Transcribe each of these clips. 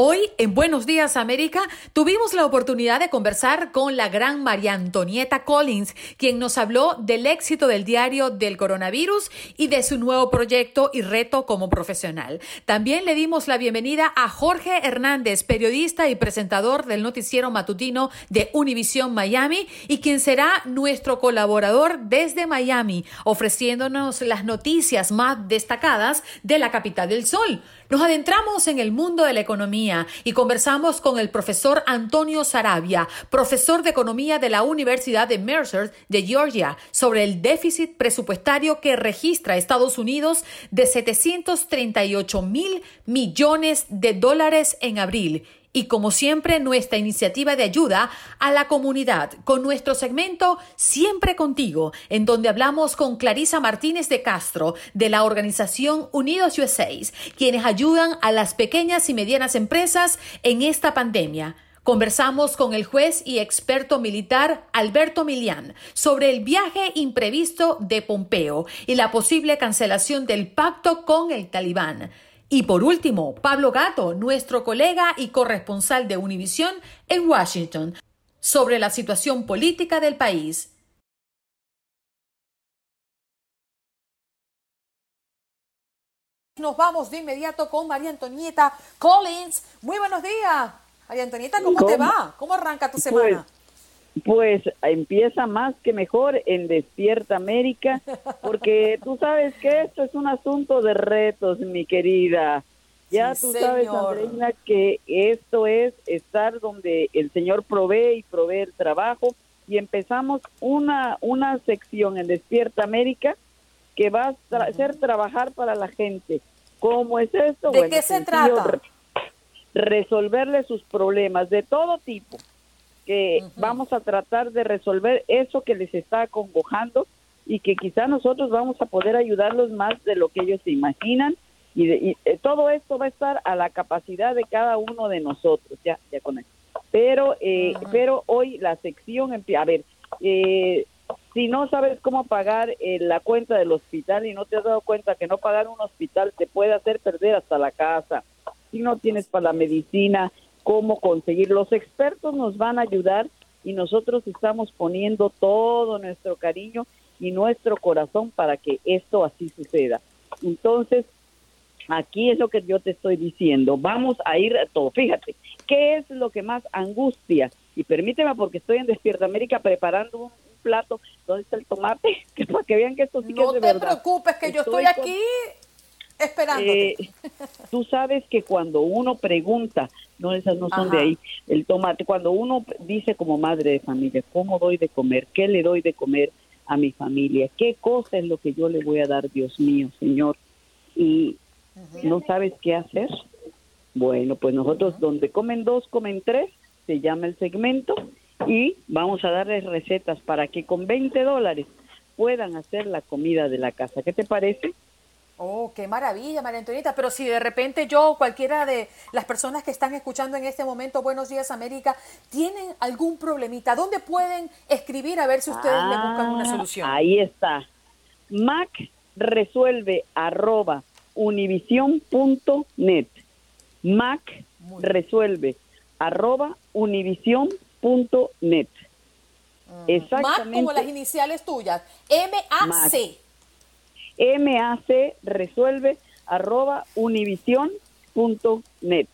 Hoy en Buenos Días América tuvimos la oportunidad de conversar con la gran María Antonieta Collins, quien nos habló del éxito del diario del coronavirus y de su nuevo proyecto y reto como profesional. También le dimos la bienvenida a Jorge Hernández, periodista y presentador del noticiero matutino de Univisión Miami y quien será nuestro colaborador desde Miami, ofreciéndonos las noticias más destacadas de la capital del sol. Nos adentramos en el mundo de la economía y conversamos con el profesor Antonio Sarabia, profesor de economía de la Universidad de Mercer de Georgia, sobre el déficit presupuestario que registra Estados Unidos de 738 mil millones de dólares en abril y como siempre nuestra iniciativa de ayuda a la comunidad con nuestro segmento Siempre contigo, en donde hablamos con Clarisa Martínez de Castro de la organización Unidos USA, quienes ayudan a las pequeñas y medianas empresas en esta pandemia. Conversamos con el juez y experto militar Alberto Milián sobre el viaje imprevisto de Pompeo y la posible cancelación del pacto con el talibán. Y por último, Pablo Gato, nuestro colega y corresponsal de Univisión en Washington, sobre la situación política del país. Nos vamos de inmediato con María Antonieta Collins. Muy buenos días. María Antonieta, ¿cómo, te va? ¿Cómo arranca tu semana? Pues empieza más que mejor en Despierta América, porque tú sabes que esto es un asunto de retos, mi querida. Ya tú sabes, Andreina, que esto es estar donde el Señor provee y provee el trabajo. Y empezamos una, una sección en Despierta América que va a ser trabajar para la gente. ¿Cómo es esto? ¿De qué se trata? Resolverle sus problemas de todo tipo que vamos a tratar de resolver eso que les está acongojando y que quizá nosotros vamos a poder ayudarlos más de lo que ellos se imaginan y, eh, todo esto va a estar a la capacidad de cada uno de nosotros ya ya con eso pero eh, pero hoy la sección a ver eh, si no sabes cómo pagar la cuenta del hospital y no te has dado cuenta que no pagar un hospital te puede hacer perder hasta la casa si no tienes para la medicina cómo conseguir. Los expertos nos van a ayudar y nosotros estamos poniendo todo nuestro cariño y nuestro corazón para que esto así suceda. Entonces, aquí es lo que yo te estoy diciendo. Vamos a ir a todo. Fíjate, ¿qué es lo que más angustia? Y permíteme, porque estoy en Despierta América preparando un plato. ¿Dónde está el tomate? Que para que vean que esto sí que es de verdad. No te preocupes, que yo estoy aquí esperándote. Eh, tú sabes que cuando uno pregunta no, esas no son de ahí. El tomate, cuando uno dice como madre de familia, ¿cómo doy de comer? ¿Qué le doy de comer a mi familia? ¿Qué cosa es lo que yo le voy a dar, Dios mío, Señor? Y no sabes qué hacer. Bueno, pues nosotros donde comen dos, comen tres, se llama el segmento, y vamos a darles recetas para que con 20 dólares puedan hacer la comida de la casa. ¿Qué te parece? Oh, qué maravilla, María Antonieta. Pero si de repente yo, cualquiera de las personas que están escuchando en este momento Buenos Días América, tienen algún problemita, ¿dónde pueden escribir a ver si ustedes le buscan una ah, solución? Ahí está. Mac resuelve arroba univision.net. Mac resuelve arroba univision.net. Exactamente. Mac como las iniciales tuyas. M-A-C. MAC resuelve arroba univision.net.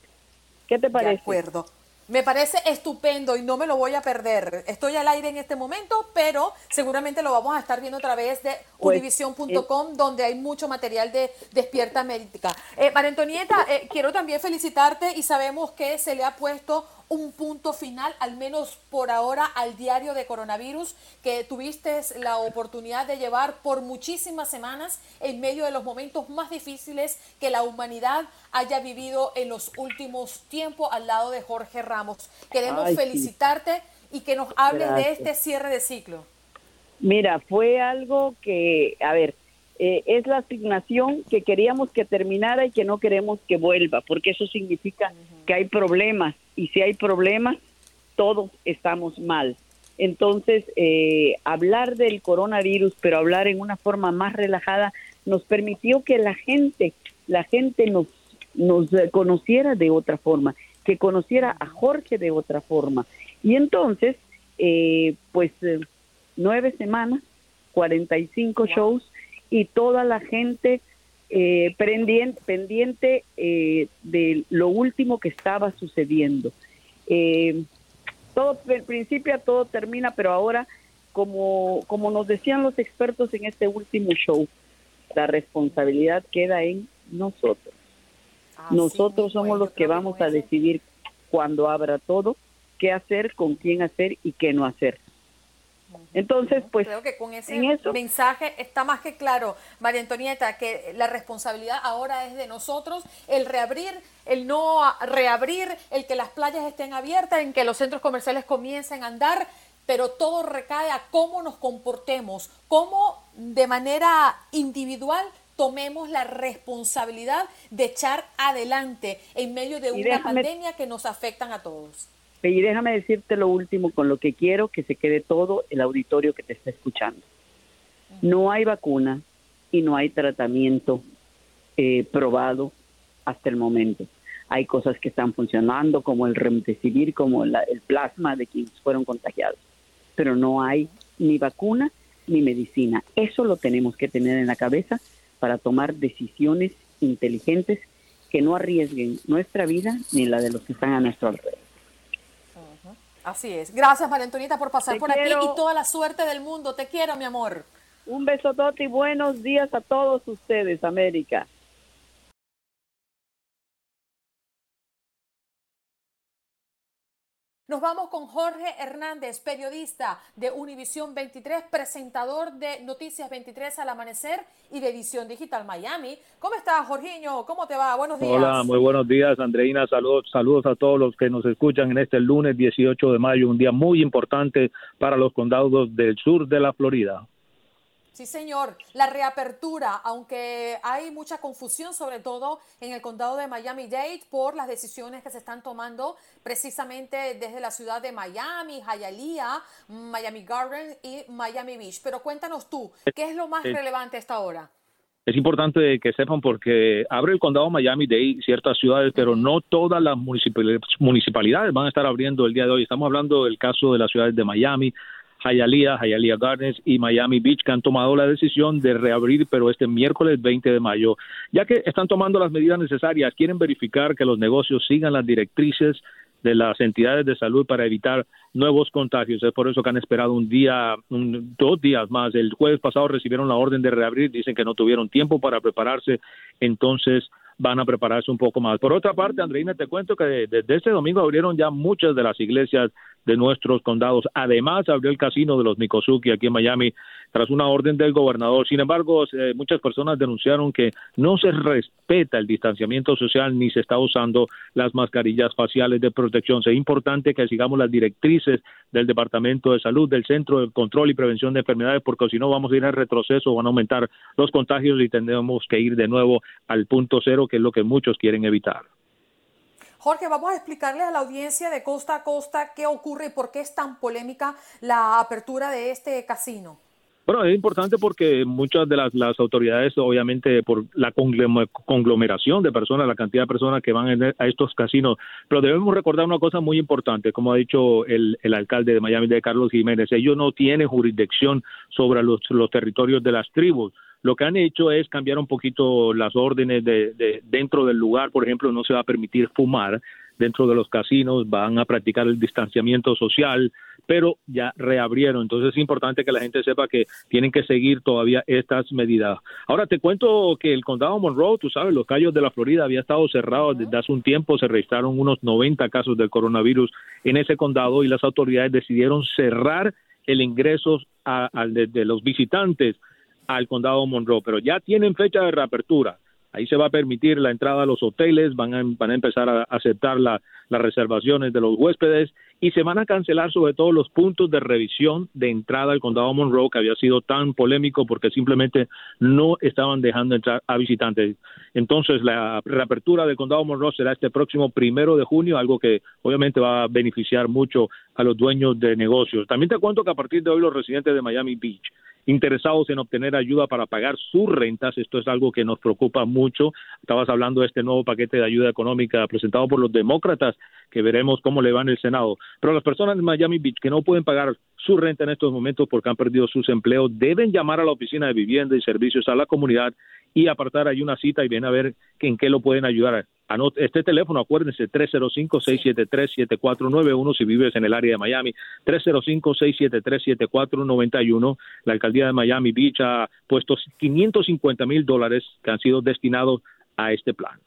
¿Qué te parece? De acuerdo. Me parece estupendo y no me lo voy a perder. Estoy al aire en este momento, pero seguramente lo vamos a estar viendo a través de pues, univision.com, donde hay mucho material de Despierta América. Eh, María Antonieta, eh, quiero también felicitarte y sabemos que se le ha puesto un punto final, al menos por ahora, al diario de coronavirus que tuviste la oportunidad de llevar por muchísimas semanas en medio de los momentos más difíciles que la humanidad haya vivido en los últimos tiempos al lado de Jorge Ramos. Queremos felicitarte y que nos hables de este cierre de ciclo. Mira, fue algo que, a ver, eh, es la asignación que queríamos que terminara y que no queremos que vuelva, porque eso significa que hay problemas y si hay problemas, todos estamos mal. Entonces, eh, hablar del coronavirus, pero hablar en una forma más relajada, nos permitió que la gente, la gente nos, nos conociera de otra forma. que conociera a Jorge de otra forma. Y entonces, eh, pues eh, nueve semanas, 45 shows y toda la gente eh, pendiente, pendiente de lo último que estaba sucediendo. todo, del principio todo termina, pero ahora, como, como nos decían los expertos en este último show, la responsabilidad queda en nosotros. Nosotros somos los que vamos a decidir cuando abra todo, qué hacer, con quién hacer y qué no hacer. Entonces, pues creo que con ese mensaje está más que claro, María Antonieta, que la responsabilidad ahora es de nosotros, el reabrir, el no reabrir, el que las playas estén abiertas, en que los centros comerciales comiencen a andar, pero todo recae a cómo nos comportemos, cómo de manera individual tomemos la responsabilidad de echar adelante en medio de una pandemia que nos afectan a todos. Y déjame decirte lo último con lo que quiero que se quede todo el auditorio que te está escuchando. No hay vacuna y no hay tratamiento eh, probado hasta el momento. Hay cosas que están funcionando, como el remdesivir, como el plasma de quienes fueron contagiados, pero no hay ni vacuna ni medicina. Eso lo tenemos que tener en la cabeza para tomar decisiones inteligentes que no arriesguen nuestra vida ni la de los que están a nuestro alrededor. Así es. Gracias, María Antonieta, por pasar por aquí y toda la suerte del mundo. Te quiero, mi amor. Un beso, y buenos días a todos ustedes, América. Nos vamos con Jorge Hernández, periodista de Univisión 23, presentador de Noticias 23 al amanecer y de Edición Digital Miami. ¿Cómo estás, Jorginho? ¿Cómo te va? Buenos días. Hola, muy buenos días, Andreina. Saludos, saludos a todos los que nos escuchan en este lunes 18 de mayo, un día muy importante para los condados del sur de la Florida. Sí, señor. La reapertura, aunque hay mucha confusión, sobre todo en el condado de Miami-Dade, por las decisiones que se están tomando precisamente desde la ciudad de Miami, Hialeah, Miami Garden y Miami Beach. Pero cuéntanos tú, ¿qué es lo más relevante a esta hora? Es importante que sepan porque abre el condado Miami-Dade ciertas ciudades, pero no todas las municipalidades van a estar abriendo el día de hoy. Estamos hablando del caso de las ciudades de Miami, Hialeah, Hialeah Gardens y Miami Beach que han tomado la decisión de reabrir, pero este miércoles 20 de mayo, ya que están tomando las medidas necesarias, quieren verificar que los negocios sigan las directrices de las entidades de salud para evitar nuevos contagios. Es por eso que han esperado un día, dos días más. El jueves pasado recibieron la orden de reabrir, dicen que no tuvieron tiempo para prepararse, entonces van a prepararse un poco más. Por otra parte, Andreina, te cuento que desde este domingo abrieron ya muchas de las iglesias de nuestros condados. Además, abrió el casino de los Mikosuki aquí en Miami tras una orden del gobernador. Sin embargo, eh, muchas personas denunciaron que no se respeta el distanciamiento social ni se está usando las mascarillas faciales de protección. Es importante que sigamos las directrices del Departamento de Salud, del Centro de Control y Prevención de Enfermedades, porque si no vamos a ir al retroceso, van a aumentar los contagios y tendremos que ir de nuevo al punto cero, que es lo que muchos quieren evitar. Jorge, vamos a explicarle a la audiencia de costa a costa qué ocurre y por qué es tan polémica la apertura de este casino. Bueno, es importante porque muchas de las, autoridades, obviamente, por la conglomeración de personas, la cantidad de personas que van a estos casinos, pero debemos recordar una cosa muy importante, como ha dicho el, alcalde de Miami, de Carlos Jiménez, ellos no tienen jurisdicción sobre los territorios de las tribus. Lo que han hecho es cambiar un poquito las órdenes de, dentro del lugar. Por ejemplo, no se va a permitir fumar dentro de los casinos, van a practicar el distanciamiento social, pero ya reabrieron. Entonces es importante que la gente sepa que tienen que seguir todavía estas medidas. Ahora te cuento que el condado Monroe, tú sabes, los callos de la Florida había estado cerrado desde hace un tiempo, se registraron unos 90 casos del coronavirus en ese condado y las autoridades decidieron cerrar el ingreso a, de los visitantes al condado Monroe, pero ya tienen fecha de reapertura. Ahí se va a permitir la entrada a los hoteles, van a, van a empezar a aceptar las reservaciones de los huéspedes y se van a cancelar sobre todo los puntos de revisión de entrada al condado Monroe que había sido tan polémico porque simplemente no estaban dejando entrar a visitantes. Entonces la reapertura del condado Monroe será este próximo primero de junio, algo que obviamente va a beneficiar mucho a los dueños de negocios. También te cuento que a partir de hoy los residentes de Miami Beach interesados en obtener ayuda para pagar sus rentas. Esto es algo que nos preocupa mucho. Estabas hablando de este nuevo paquete de ayuda económica presentado por los demócratas, que veremos cómo le va en el Senado. Pero las personas de Miami Beach que no pueden pagar su renta en estos momentos porque han perdido sus empleos deben llamar a la oficina de vivienda y servicios a la comunidad y apartar ahí una cita y ven a ver en qué lo pueden ayudar. este teléfono, acuérdense, 305-673-7491 si vives en el área de Miami, 305-673-7491. La alcaldía de Miami Beach ha puesto 550 mil dólares que han sido destinados a este plan.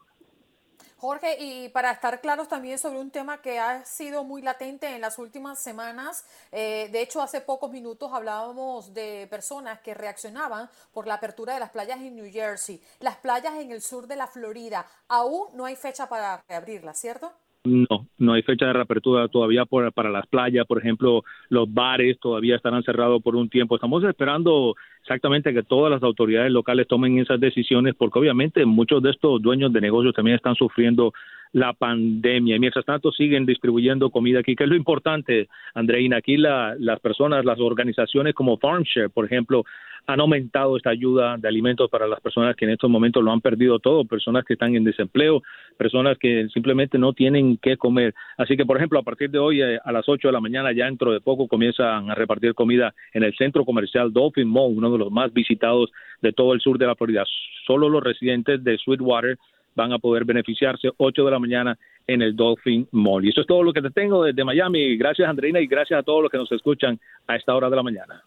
Jorge, y para estar claros también sobre un tema que ha sido muy latente en las últimas semanas, eh, de hecho hace pocos minutos hablábamos de personas que reaccionaban por la apertura de las playas en New Jersey, las playas en el sur de la Florida, aún no hay fecha para reabrirlas, ¿cierto? No, no hay fecha de reapertura todavía para las playas, por ejemplo, los bares todavía estarán cerrados por un tiempo. Estamos esperando exactamente que todas las autoridades locales tomen esas decisiones porque obviamente muchos de estos dueños de negocios también están sufriendo la pandemia y mientras tanto siguen distribuyendo comida aquí, que es lo importante, Andreina, aquí las personas, las organizaciones como FarmShare, por ejemplo, han aumentado esta ayuda de alimentos para las personas que en estos momentos lo han perdido todo, personas que están en desempleo, personas que simplemente no tienen qué comer. Así que, por ejemplo, a partir de hoy eh, a las 8 de la mañana, ya dentro de poco, comienzan a repartir comida en el centro comercial Dolphin Mall, uno de los más visitados de todo el sur de la Florida. Solo los residentes de Sweetwater van a poder beneficiarse 8 de la mañana en el Dolphin Mall. Y eso es todo lo que te tengo desde Miami. Gracias, Andreina, y gracias a todos los que nos escuchan a esta hora de la mañana.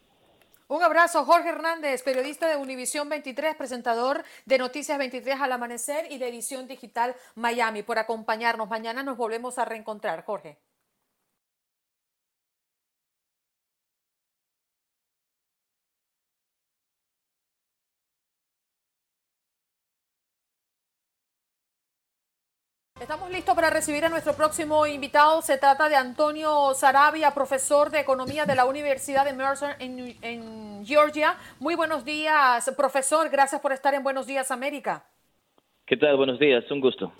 Un abrazo, Jorge Hernández, periodista de Univisión 23, presentador de Noticias 23 al Amanecer y de Edición Digital Miami, por acompañarnos. Mañana nos volvemos a reencontrar, Jorge. Estamos listos para recibir a nuestro próximo invitado. Se trata de Antonio Sarabia, profesor de Economía de la Universidad de Mercer en, Georgia. Muy buenos días, profesor. Gracias por estar en Buenos Días, América. ¿Qué tal? Buenos días. Un gusto.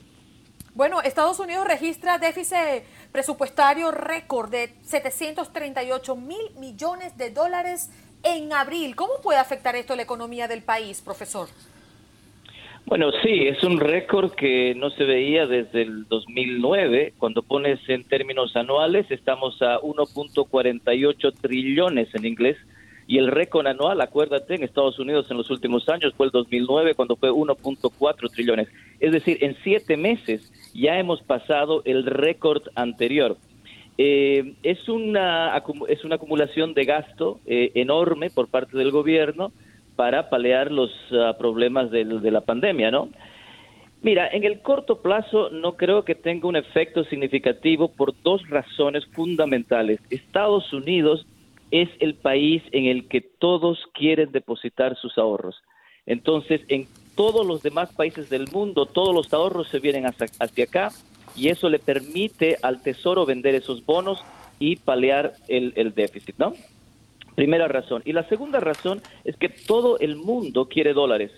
Bueno, Estados Unidos registra déficit presupuestario récord de 738 mil millones de dólares en abril. ¿Cómo puede afectar esto a la economía del país, profesor? Bueno, sí, es un récord que no se veía desde el 2009. Cuando pones en términos anuales, estamos a 1.48 trillones en inglés. Y el récord anual, acuérdate, en Estados Unidos en los últimos años fue el 2009 cuando fue 1.4 trillones. Es decir, en siete meses ya hemos pasado el récord anterior. Eh, es, una, es una acumulación de gasto eh, enorme por parte del gobierno para paliar los ah, problemas de, de la pandemia, ¿no? Mira, en el corto plazo no creo que tenga un efecto significativo por dos razones fundamentales. Estados Unidos es el país en el que todos quieren depositar sus ahorros. Entonces, en todos los demás países del mundo, todos los ahorros se vienen hacia, acá y eso le permite al Tesoro vender esos bonos y paliar el déficit, ¿no? Primera razón. Y la segunda razón es que todo el mundo quiere dólares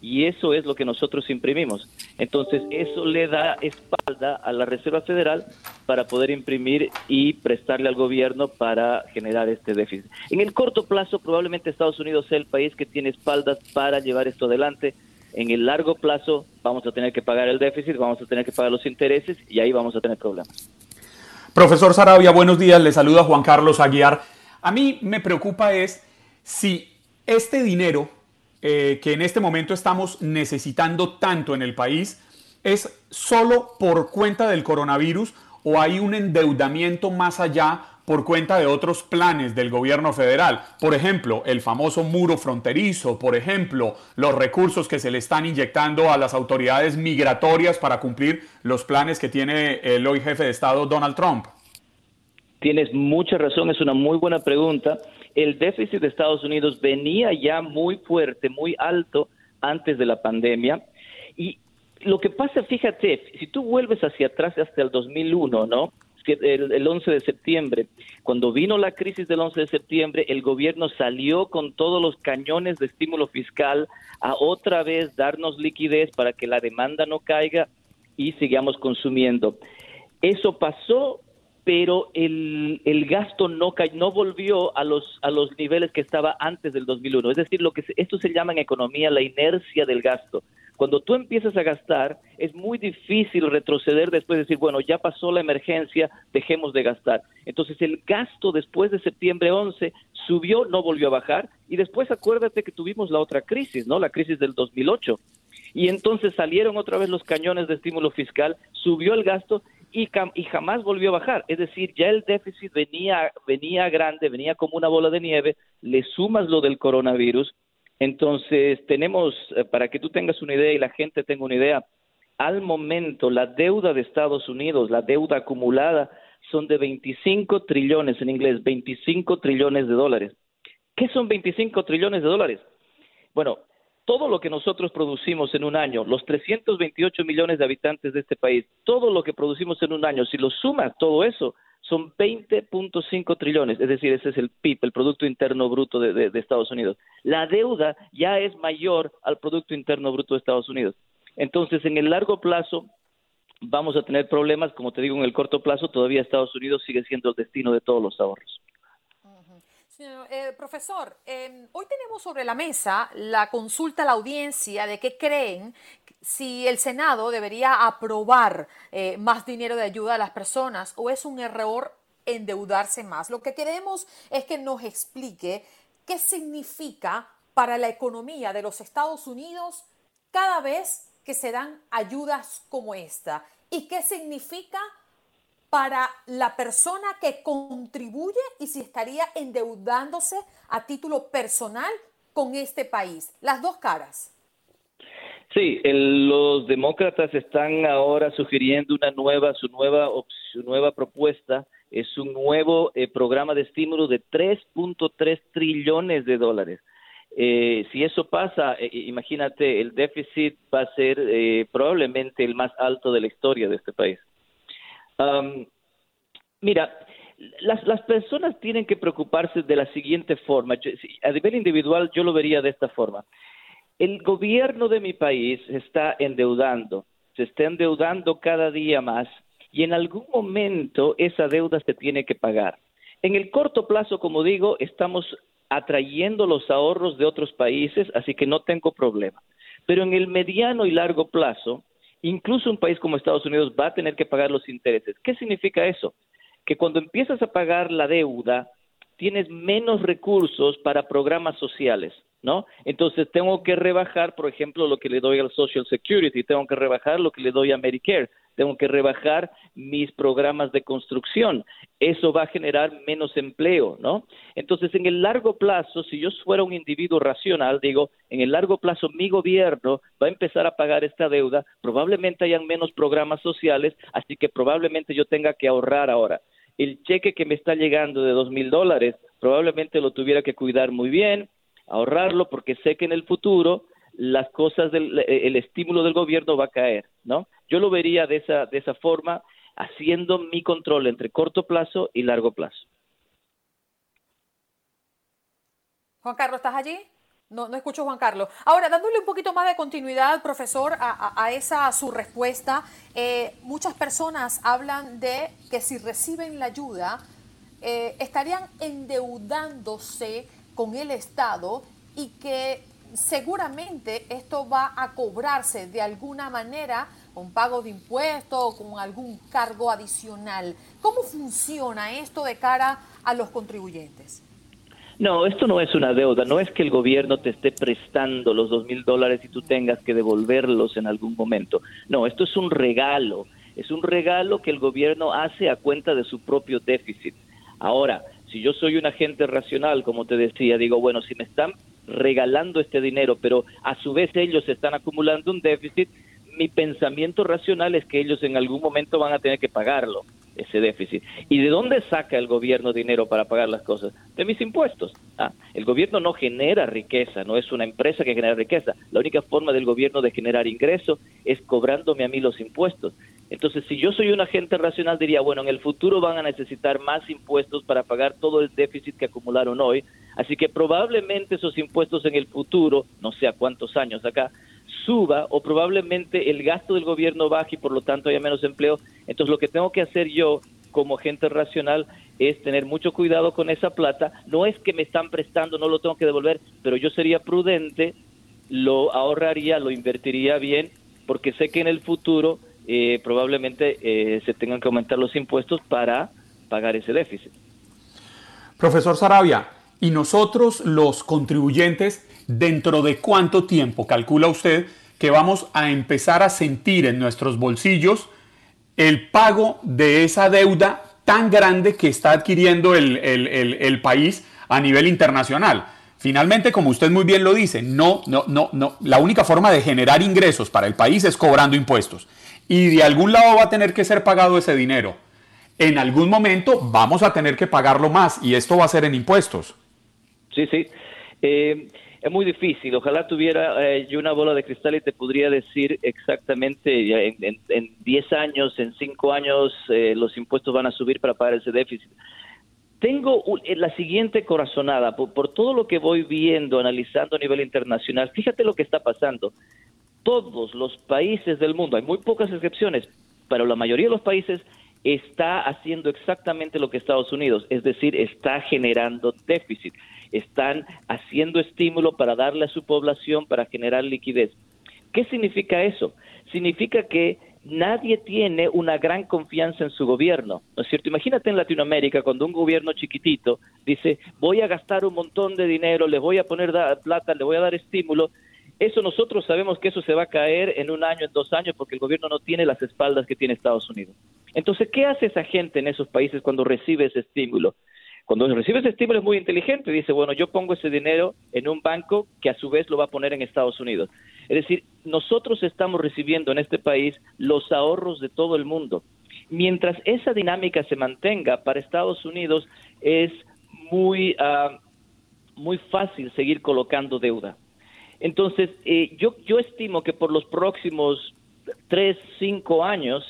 y eso es lo que nosotros imprimimos. Entonces, eso le da espalda a la Reserva Federal para poder imprimir y prestarle al gobierno para generar este déficit. En el corto plazo, probablemente Estados Unidos sea el país que tiene espaldas para llevar esto adelante. En el largo plazo, vamos a tener que pagar el déficit, vamos a tener que pagar los intereses y ahí vamos a tener problemas. Profesor Sarabia, buenos días. Le saluda Juan Carlos Aguiar. A mí me preocupa es si este dinero eh, que en este momento estamos necesitando tanto en el país es solo por cuenta del coronavirus o hay un endeudamiento más allá por cuenta de otros planes del gobierno federal. Por ejemplo, el famoso muro fronterizo, por ejemplo, los recursos que se le están inyectando a las autoridades migratorias para cumplir los planes que tiene el hoy jefe de Estado Donald Trump. Tienes mucha razón, es una muy buena pregunta. El déficit de Estados Unidos venía ya muy fuerte, muy alto antes de la pandemia. Y lo que pasa, fíjate, si tú vuelves hacia atrás hasta el 2001, ¿no? El, el 11 de septiembre, cuando vino la crisis del 11 de septiembre, el gobierno salió con todos los cañones de estímulo fiscal a otra vez darnos liquidez para que la demanda no caiga y sigamos consumiendo. Eso pasó pero el, el gasto no no volvió a los a los niveles que estaba antes del 2001. Es decir, lo que esto se llama en economía la inercia del gasto. Cuando tú empiezas a gastar, es muy difícil retroceder después de decir, bueno, ya pasó la emergencia, dejemos de gastar. Entonces el gasto después de septiembre 11 subió, no volvió a bajar, y después acuérdate que tuvimos la otra crisis, ¿no? La crisis del 2008. Y entonces salieron otra vez los cañones de estímulo fiscal, subió el gasto y, y jamás volvió a bajar. Es decir, ya el déficit venía, venía grande, venía como una bola de nieve, le sumas lo del coronavirus. Entonces, tenemos, eh, para que tú tengas una idea y la gente tenga una idea, al momento la deuda de Estados Unidos, la deuda acumulada, son de 25 trillones en inglés, 25 trillones de dólares. ¿Qué son 25 trillones de dólares? Bueno, todo lo que nosotros producimos en un año, los 328 millones de habitantes de este país, todo lo que producimos en un año, si lo sumas todo eso, son 20.5 trillones, es decir, ese es el PIB, el Producto Interno Bruto de, Estados Unidos. La deuda ya es mayor al Producto Interno Bruto de Estados Unidos. Entonces, en el largo plazo, vamos a tener problemas, como te digo, en el corto plazo, todavía Estados Unidos sigue siendo el destino de todos los ahorros. Eh, profesor, em, hoy tenemos sobre la mesa la consulta a la audiencia de qué creen si el Senado debería aprobar eh, más dinero de ayuda a las personas o es un error endeudarse más. Lo que queremos es que nos explique qué significa para la economía de los Estados Unidos cada vez que se dan ayudas como esta y qué significa para la persona que contribuye y si estaría endeudándose a título personal con este país. Las dos caras. Sí, los demócratas están ahora sugiriendo una nueva, su nueva, su nueva propuesta es un nuevo eh, programa de estímulo de 3.3 trillones de dólares. Eh, si eso pasa, eh, imagínate, el déficit va a ser probablemente el más alto de la historia de este país mira, las, personas tienen que preocuparse de la siguiente forma. a nivel individual yo lo vería de esta forma. El gobierno de mi país está endeudando, se está endeudando cada día más y en algún momento esa deuda se tiene que pagar. En el corto plazo, como digo, estamos atrayendo los ahorros de otros países, así que no tengo problema. Pero en el mediano y largo plazo, incluso un país como Estados Unidos va a tener que pagar los intereses. ¿Qué significa eso? Que cuando empiezas a pagar la deuda, tienes menos recursos para programas sociales, ¿no? Entonces tengo que rebajar, por ejemplo, lo que le doy al Social Security, tengo que rebajar lo que le doy a Medicare, tengo que rebajar mis programas de construcción. Eso va a generar menos empleo, ¿no? Entonces, en el largo plazo, si yo fuera un individuo racional, digo, en el largo plazo mi gobierno va a empezar a pagar esta deuda, probablemente hayan menos programas sociales, así que probablemente yo tenga que ahorrar ahora. El cheque que me está llegando de dos mil dólares, probablemente lo tuviera que cuidar muy bien, ahorrarlo, porque sé que en el futuro las cosas del el estímulo del gobierno va a caer, ¿no? Yo lo vería de esa de esa forma, haciendo mi control entre corto plazo y largo plazo. Juan Carlos, ¿estás allí? No, no escucho Juan Carlos. Ahora, dándole un poquito más de continuidad, profesor, a, esa su respuesta, eh, muchas personas hablan de que si reciben la ayuda, eh, estarían endeudándose con el Estado y que seguramente esto va a cobrarse de alguna manera con pago de impuestos o con algún cargo adicional. ¿Cómo funciona esto de cara a los contribuyentes? No, esto no es una deuda, no es que el gobierno te esté prestando los dos mil dólares y tú tengas que devolverlos en algún momento. No, esto es un regalo, es un regalo que el gobierno hace a cuenta de su propio déficit. Ahora, si yo soy un agente racional, como te decía, digo, bueno, si me están regalando este dinero, pero a su vez ellos están acumulando un déficit, mi pensamiento racional es que ellos en algún momento van a tener que pagarlo, ese déficit. ¿Y de dónde saca el gobierno dinero para pagar las cosas? De mis impuestos. Ah, el gobierno no genera riqueza, no es una empresa que genera riqueza. La única forma del gobierno de generar ingreso es cobrándome a mí los impuestos. Entonces, si yo soy un agente racional, diría, bueno, en el futuro van a necesitar más impuestos para pagar todo el déficit que acumularon hoy. Así que probablemente esos impuestos en el futuro, no sé a cuántos años acá, suba o probablemente el gasto del gobierno baje y por lo tanto haya menos empleo. Entonces lo que tengo que hacer yo como gente racional es tener mucho cuidado con esa plata. No es que me están prestando, no lo tengo que devolver, pero yo sería prudente, lo ahorraría, lo invertiría bien, porque sé que en el futuro eh, probablemente eh, se tengan que aumentar los impuestos para pagar ese déficit. Profesor Sarabia, ¿y nosotros los contribuyentes, dentro de cuánto tiempo calcula usted que vamos a empezar a sentir en nuestros bolsillos el pago de esa deuda tan grande que está adquiriendo el, país a nivel internacional. Finalmente, como usted muy bien lo dice, no, no, no, no. La única forma de generar ingresos para el país es cobrando impuestos. Y de algún lado va a tener que ser pagado ese dinero. En algún momento vamos a tener que pagarlo más y esto va a ser en impuestos. Sí, sí. Eh, es muy difícil. Ojalá tuviera eh, yo una bola de cristal y te podría decir exactamente en 10 años, en 5 años, eh, los impuestos van a subir para pagar ese déficit. Tengo eh, la siguiente corazonada, por, por todo lo que voy viendo, analizando a nivel internacional, fíjate lo que está pasando. Todos los países del mundo, hay muy pocas excepciones, pero la mayoría de los países está haciendo exactamente lo que Estados Unidos, es decir, está generando déficit están haciendo estímulo para darle a su población para generar liquidez. ¿Qué significa eso? Significa que nadie tiene una gran confianza en su gobierno, ¿no es cierto? Imagínate en Latinoamérica cuando un gobierno chiquitito dice, voy a gastar un montón de dinero, le voy a poner plata, le voy a dar estímulo, eso nosotros sabemos que eso se va a caer en un año, en dos años, porque el gobierno no tiene las espaldas que tiene Estados Unidos. Entonces, ¿qué hace esa gente en esos países cuando recibe ese estímulo? Cuando recibe ese estímulo es muy inteligente, dice, bueno, yo pongo ese dinero en un banco que a su vez lo va a poner en Estados Unidos. Es decir, nosotros estamos recibiendo en este país los ahorros de todo el mundo. Mientras esa dinámica se mantenga, para Estados Unidos es muy, ah, muy fácil seguir colocando deuda. Entonces, eh, yo, yo estimo que por los próximos tres, cinco años,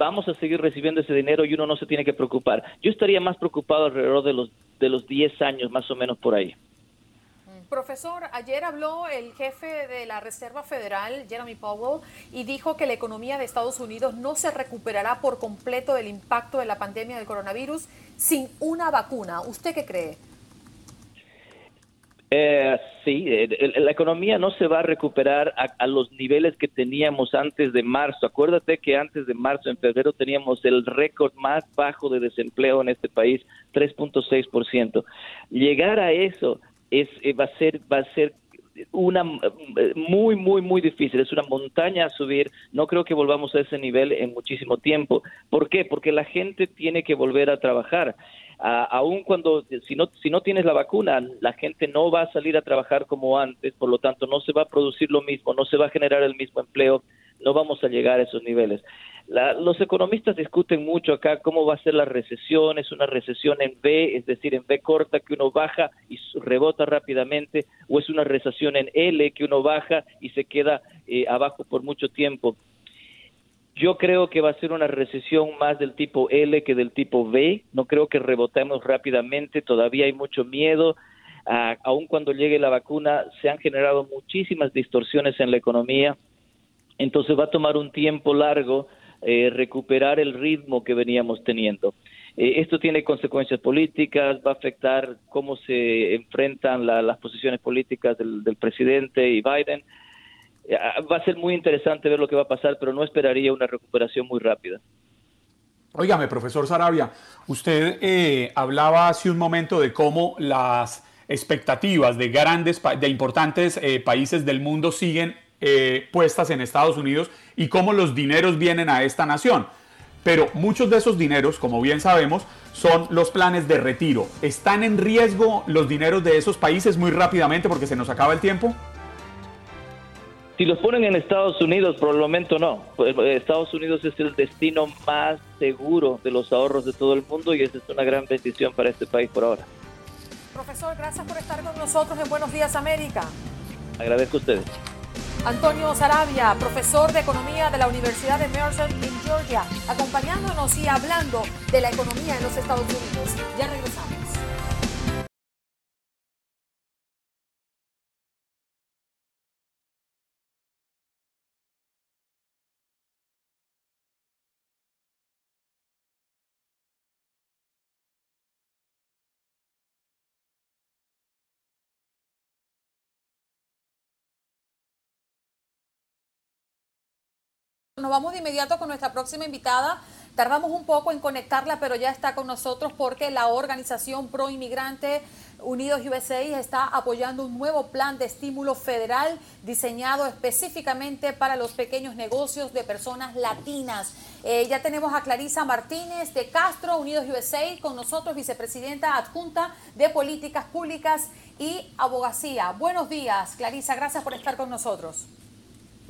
vamos a seguir recibiendo ese dinero y uno no se tiene que preocupar. Yo estaría más preocupado alrededor de los, de los 10 años, más o menos por ahí. Profesor, ayer habló el jefe de la Reserva Federal, Jeremy Powell, y dijo que la economía de Estados Unidos no se recuperará por completo del impacto de la pandemia del coronavirus sin una vacuna. ¿Usted qué cree? Eh, sí, eh, la economía no se va a recuperar a, los niveles que teníamos antes de marzo. Acuérdate que antes de marzo, en febrero, teníamos el récord más bajo de desempleo en este país, 3.6%. Llegar a eso es eh, va a ser va a ser una muy muy muy difícil es una montaña a subir no creo que volvamos a ese nivel en muchísimo tiempo ¿por qué? porque la gente tiene que volver a trabajar aún cuando si no si no tienes la vacuna la gente no va a salir a trabajar como antes por lo tanto no se va a producir lo mismo no se va a generar el mismo empleo no vamos a llegar a esos niveles. Los economistas discuten mucho acá cómo va a ser la recesión es una recesión en V es decir en V corta que uno baja y rebota rápidamente o es una recesión en L que uno baja y se queda eh, abajo por mucho tiempo yo creo que va a ser una recesión más del tipo L que del tipo B. No creo que rebotemos rápidamente. Todavía hay mucho miedo. Uh, aun cuando llegue la vacuna, se han generado muchísimas distorsiones en la economía. Entonces va a tomar un tiempo largo eh, recuperar el ritmo que veníamos teniendo. Eh, esto tiene consecuencias políticas, va a afectar cómo se enfrentan las posiciones políticas del presidente y Biden. Eh, va a ser muy interesante ver lo que va a pasar, pero no esperaría una recuperación muy rápida. Óigame, profesor Sarabia, usted eh, hablaba hace un momento de cómo las expectativas de grandes, de importantes eh, países del mundo siguen puestas en Estados Unidos y cómo los dineros vienen a esta nación. Pero muchos de esos dineros, como bien sabemos, son los planes de retiro. ¿Están en riesgo los dineros de esos países muy rápidamente porque se nos acaba el tiempo? Si los ponen en Estados Unidos, por el momento no. Pues, eh, Estados Unidos es el destino más seguro de los ahorros de todo el mundo y esa es una gran bendición para este país por ahora. Profesor, gracias por estar con nosotros en Buenos Días América. Agradezco a ustedes. Antonio Sarabia, profesor de Economía de la Universidad de Mercer en Georgia, acompañándonos y hablando de la economía en los Estados Unidos. Ya regresamos. Nos vamos de inmediato con nuestra próxima invitada. Tardamos un poco en conectarla, pero ya está con nosotros porque la organización pro inmigrante Unidos USA está apoyando un nuevo plan de estímulo federal diseñado específicamente para los pequeños negocios de personas latinas. Eh, ya tenemos a Clarisa Martínez de Castro, Unidos USA, con nosotros, vicepresidenta adjunta de Políticas Públicas y Abogacía. Buenos días, Clarisa, gracias por estar con nosotros.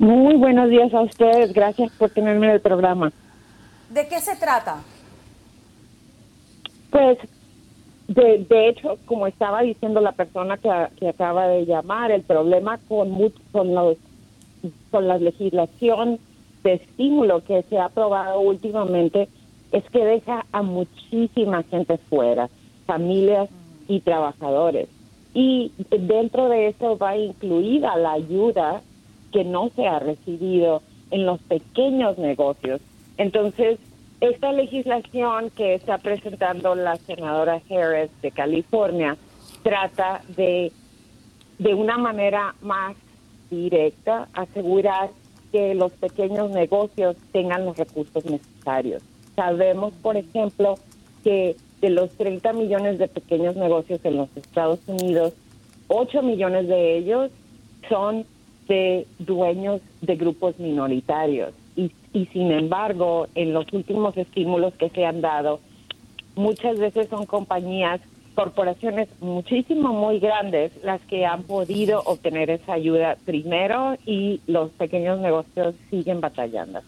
Muy buenos días a ustedes, gracias por tenerme en el programa. ¿De qué se trata? Pues, de, de hecho, como estaba diciendo la persona que, acaba de llamar, el problema con, con, los, con la legislación de estímulo que se ha aprobado últimamente es que deja a muchísima gente fuera, familias y trabajadores. Y dentro de eso va incluida la ayuda que no se ha recibido en los pequeños negocios. Entonces, esta legislación que está presentando la senadora Harris de California trata de, de una manera más directa, asegurar que los pequeños negocios tengan los recursos necesarios. Sabemos, por ejemplo, que de los 30 millones de pequeños negocios en los Estados Unidos, 8 millones de ellos son de dueños de grupos minoritarios. Y, y sin embargo, en los últimos estímulos que se han dado, muchas veces son compañías, corporaciones muchísimo muy grandes las que han podido obtener esa ayuda primero y los pequeños negocios siguen batallando.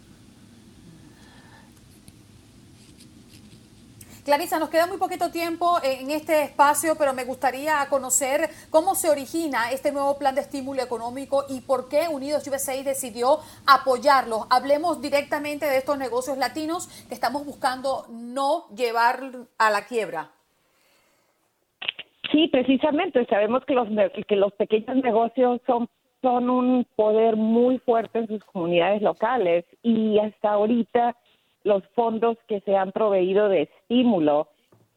Clarisa, nos queda muy poquito tiempo en este espacio, pero me gustaría conocer cómo se origina este nuevo plan de estímulo económico y por qué Unidos USA decidió apoyarlo. Hablemos directamente de estos negocios latinos que estamos buscando no llevar a la quiebra. Sí, precisamente. Sabemos que los, que los pequeños negocios son son un poder muy fuerte en sus comunidades locales y hasta ahorita los fondos que se han proveído de estímulo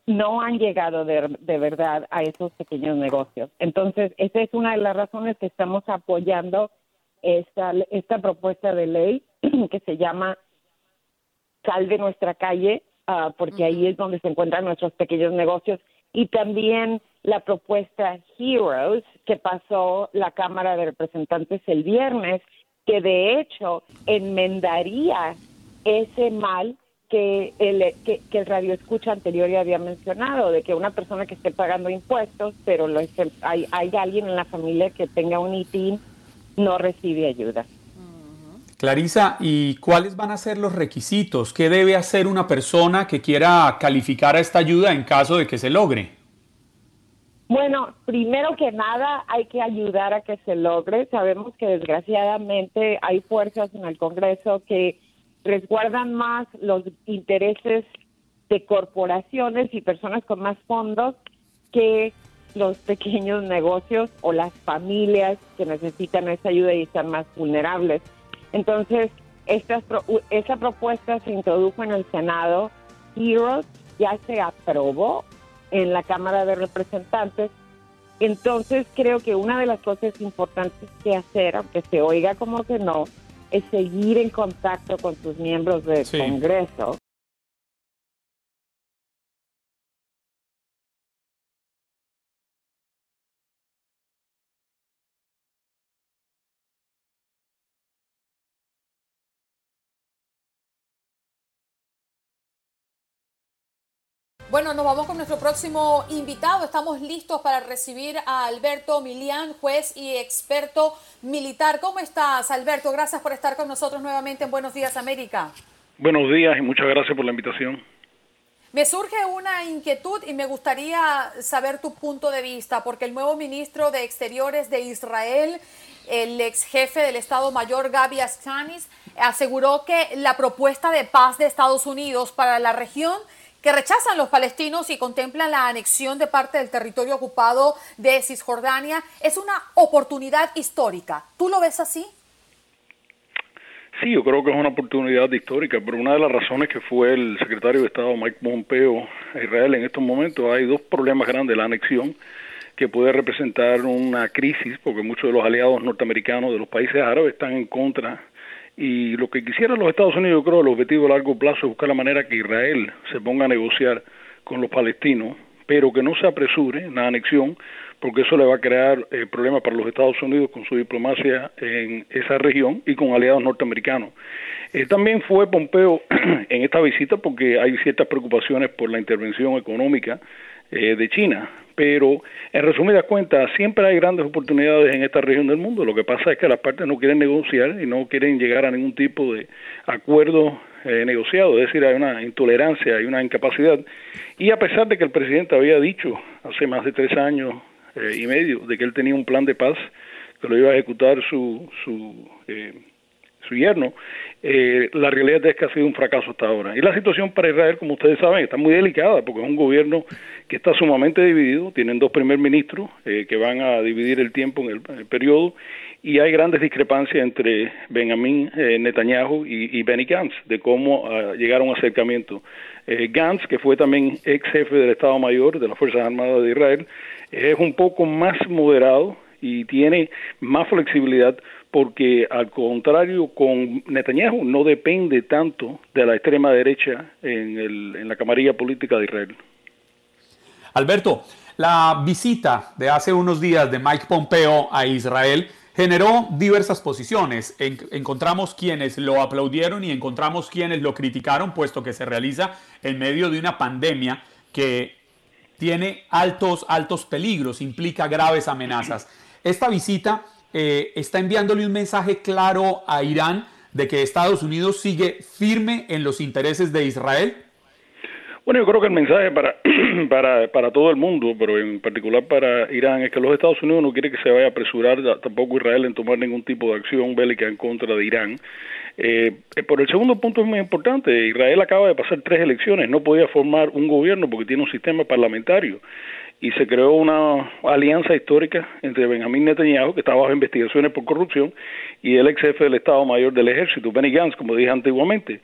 no han llegado de, verdad a esos pequeños negocios. Entonces, esa es una de las razones que estamos apoyando esta, esta propuesta de ley que se llama Salve nuestra calle, ah, porque ahí es donde se encuentran nuestros pequeños negocios. Y también la propuesta Heroes, que pasó la Cámara de Representantes el viernes, que de hecho enmendaría ese mal que el, que, el radio escucha anterior ya había mencionado, de que una persona que esté pagando impuestos, pero lo hay, hay alguien en la familia que tenga un ITIN, no recibe ayuda. Clarisa, ¿y cuáles van a ser los requisitos? ¿Qué debe hacer una persona que quiera calificar a esta ayuda en caso de que se logre? Bueno, primero que nada hay que ayudar a que se logre. Sabemos que desgraciadamente hay fuerzas en el Congreso que resguardan más los intereses de corporaciones y personas con más fondos que los pequeños negocios o las familias que necesitan esa ayuda y están más vulnerables. Entonces, esta, propuesta se introdujo en el Senado, Heroes ya se aprobó en la Cámara de Representantes. Entonces, creo que una de las cosas importantes que hacer, aunque se oiga como que no, es seguir en contacto con sus miembros del Congreso Bueno, nos vamos con nuestro próximo invitado. Estamos listos para recibir a Alberto Milián, juez y experto militar. ¿Cómo estás, Alberto? Gracias por estar con nosotros nuevamente en Buenos Días, América. Buenos días y muchas gracias por la invitación. Me surge una inquietud y me gustaría saber tu punto de vista, porque el nuevo ministro de Exteriores de Israel, el ex jefe del Estado Mayor Gabi Ashkanis, aseguró que la propuesta de paz de Estados Unidos para la región que rechazan los palestinos y contemplan la anexión de parte del territorio ocupado de Cisjordania, es una oportunidad histórica. ¿Tú lo ves así? Sí, yo creo que es una oportunidad histórica, pero una de las razones que fue el secretario de Estado Mike Pompeo a Israel en estos momentos, hay dos problemas grandes, la anexión, que puede representar una crisis, porque muchos de los aliados norteamericanos de los países árabes están en contra Y lo que quisieran los Estados Unidos, yo creo, el objetivo a largo plazo es buscar la manera que Israel se ponga a negociar con los palestinos, pero que no se apresure en la anexión, porque eso le va a crear eh, problemas para los Estados Unidos con su diplomacia en esa región y con aliados norteamericanos. Eh, también fue Pompeo en esta visita porque hay ciertas preocupaciones por la intervención económica eh, de China. Pero, en resumidas cuentas, siempre hay grandes oportunidades en esta región del mundo. Lo que pasa es que las partes no quieren negociar y no quieren llegar a ningún tipo de acuerdo eh, negociado. Es decir, hay una intolerancia, hay una incapacidad. Y a pesar de que el presidente había dicho hace más de tres años eh, y medio de que él tenía un plan de paz que lo iba a ejecutar su, su eh, su yerno, eh, la realidad es que ha sido un fracaso hasta ahora. Y la situación para Israel, como ustedes saben, está muy delicada porque es un gobierno que está sumamente dividido, tienen dos primer ministros eh, que van a dividir el tiempo en el, periodo y hay grandes discrepancias entre Benjamin eh, Netanyahu y, Benny Gantz de cómo uh, llegar a un acercamiento. Eh, Gantz, que fue también ex jefe del Estado Mayor de las Fuerzas Armadas de Israel, es un poco más moderado y tiene más flexibilidad porque al contrario con Netanyahu no depende tanto de la extrema derecha en, el, en la camarilla política de Israel. Alberto, la visita de hace unos días de Mike Pompeo a Israel generó diversas posiciones. encontramos quienes lo aplaudieron y encontramos quienes lo criticaron, puesto que se realiza en medio de una pandemia que tiene altos, altos peligros, implica graves amenazas. Esta visita eh, está enviándole un mensaje claro a Irán de que Estados Unidos sigue firme en los intereses de Israel? Bueno, yo creo que el mensaje para, para, para todo el mundo, pero en particular para Irán, es que los Estados Unidos no quiere que se vaya a apresurar tampoco Israel en tomar ningún tipo de acción bélica en contra de Irán. Eh, por el segundo punto es muy importante, Israel acaba de pasar tres elecciones, no podía formar un gobierno porque tiene un sistema parlamentario y se creó una alianza histórica entre Benjamín Netanyahu, que estaba bajo investigaciones por corrupción, y el ex jefe del Estado Mayor del Ejército, Benny Gantz, como dije antiguamente.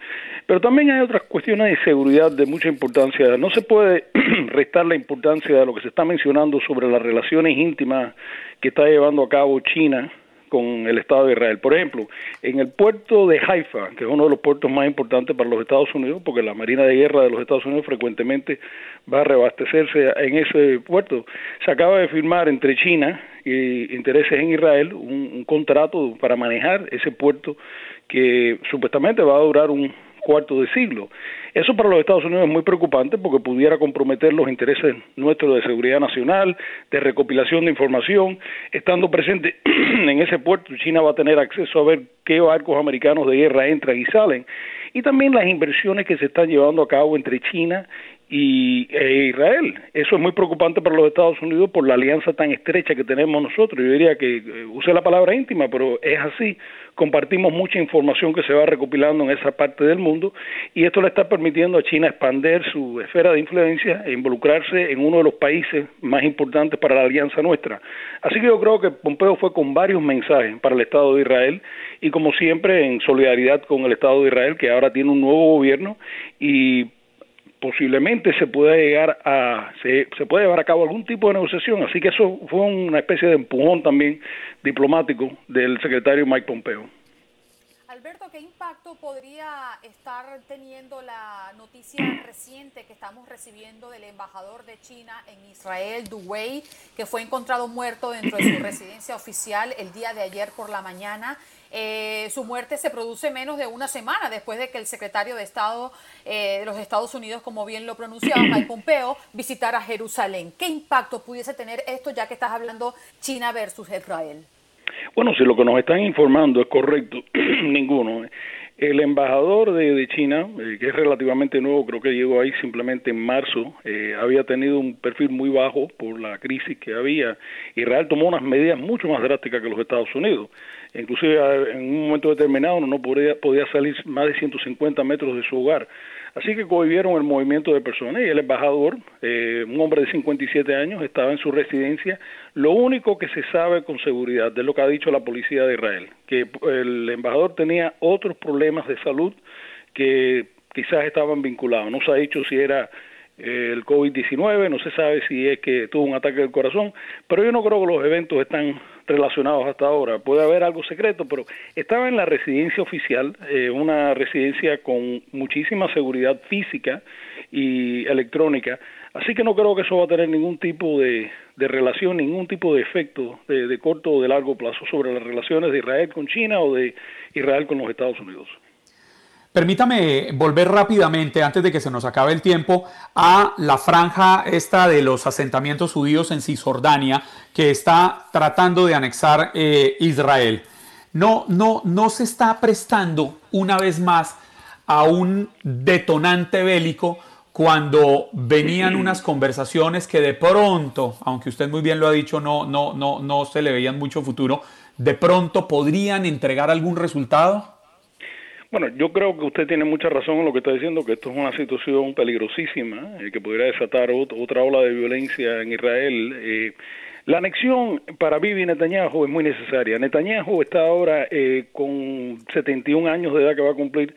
Pero también hay otras cuestiones de seguridad de mucha importancia. No se puede restar la importancia de lo que se está mencionando sobre las relaciones íntimas que está llevando a cabo China con el Estado de Israel. Por ejemplo, en el puerto de Haifa, que es uno de los puertos más importantes para los Estados Unidos, porque la Marina de Guerra de los Estados Unidos frecuentemente va a reabastecerse en ese puerto, se acaba de firmar entre China y intereses en Israel un, un contrato para manejar ese puerto que supuestamente va a durar un cuarto de siglo. Eso para los Estados Unidos es muy preocupante porque pudiera comprometer los intereses nuestros de seguridad nacional, de recopilación de información. Estando presente en ese puerto, China va a tener acceso a ver qué barcos americanos de guerra entran y salen. Y también las inversiones que se están llevando a cabo entre China y e Israel. Eso es muy preocupante para los Estados Unidos por la alianza tan estrecha que tenemos nosotros. Yo diría que eh, use la palabra íntima, pero es así. Compartimos mucha información que se va recopilando en esa parte del mundo y esto le está permitiendo a China expandir su esfera de influencia e involucrarse en uno de los países más importantes para la alianza nuestra. Así que yo creo que Pompeo fue con varios mensajes para el Estado de Israel y como siempre en solidaridad con el Estado de Israel que ahora tiene un nuevo gobierno y posiblemente se pueda llegar a se, se puede llevar a cabo algún tipo de negociación así que eso fue una especie de empujón también diplomático del secretario Mike Pompeo Alberto, ¿qué impacto podría estar teniendo la noticia reciente que estamos recibiendo del embajador de China en Israel, Du Wei, que fue encontrado muerto dentro de su residencia oficial el día de ayer por la mañana? Eh, su muerte se produce menos de una semana después de que el secretario de Estado eh, de los Estados Unidos, como bien lo pronunciaba Mike Pompeo, visitara Jerusalén. ¿Qué impacto pudiese tener esto ya que estás hablando China versus Israel? Bueno, si lo que nos están informando es correcto, ninguno. El embajador de, China, eh, que es relativamente nuevo, creo que llegó ahí simplemente en marzo, eh, había tenido un perfil muy bajo por la crisis que había. Israel tomó unas medidas mucho más drásticas que los Estados Unidos. Inclusive en un momento determinado no podía, podía salir más de 150 metros de su hogar. Así que cohibieron el movimiento de personas y el embajador, eh, un hombre de 57 años, estaba en su residencia. Lo único que se sabe con seguridad de lo que ha dicho la policía de Israel, que el embajador tenía otros problemas de salud que quizás estaban vinculados. No se ha dicho si era eh, el COVID-19, no se sabe si es que tuvo un ataque del corazón, pero yo no creo que los eventos están relacionados hasta ahora. Puede haber algo secreto, pero estaba en la residencia oficial, eh, una residencia con muchísima seguridad física y electrónica, así que no creo que eso va a tener ningún tipo de, relación, ningún tipo de efecto de, de corto o de largo plazo sobre las relaciones de Israel con China o de Israel con los Estados Unidos. Permítame volver rápidamente, antes de que se nos acabe el tiempo, a la franja esta de los asentamientos judíos en Cisjordania, que está tratando de anexar eh, Israel. No, no, no se está prestando una vez más a un detonante bélico cuando venían unas conversaciones que de pronto, aunque usted muy bien lo ha dicho, no, no, no, no se le veían mucho futuro, de pronto podrían entregar algún resultado? Bueno, yo creo que usted tiene mucha razón en lo que está diciendo, que esto es una situación peligrosísima, eh, que podría desatar otra ola de violencia en Israel. Eh, la anexión para Bibi Netanyahu es muy necesaria. Netanyahu está ahora eh, con 71 años de edad que va a cumplir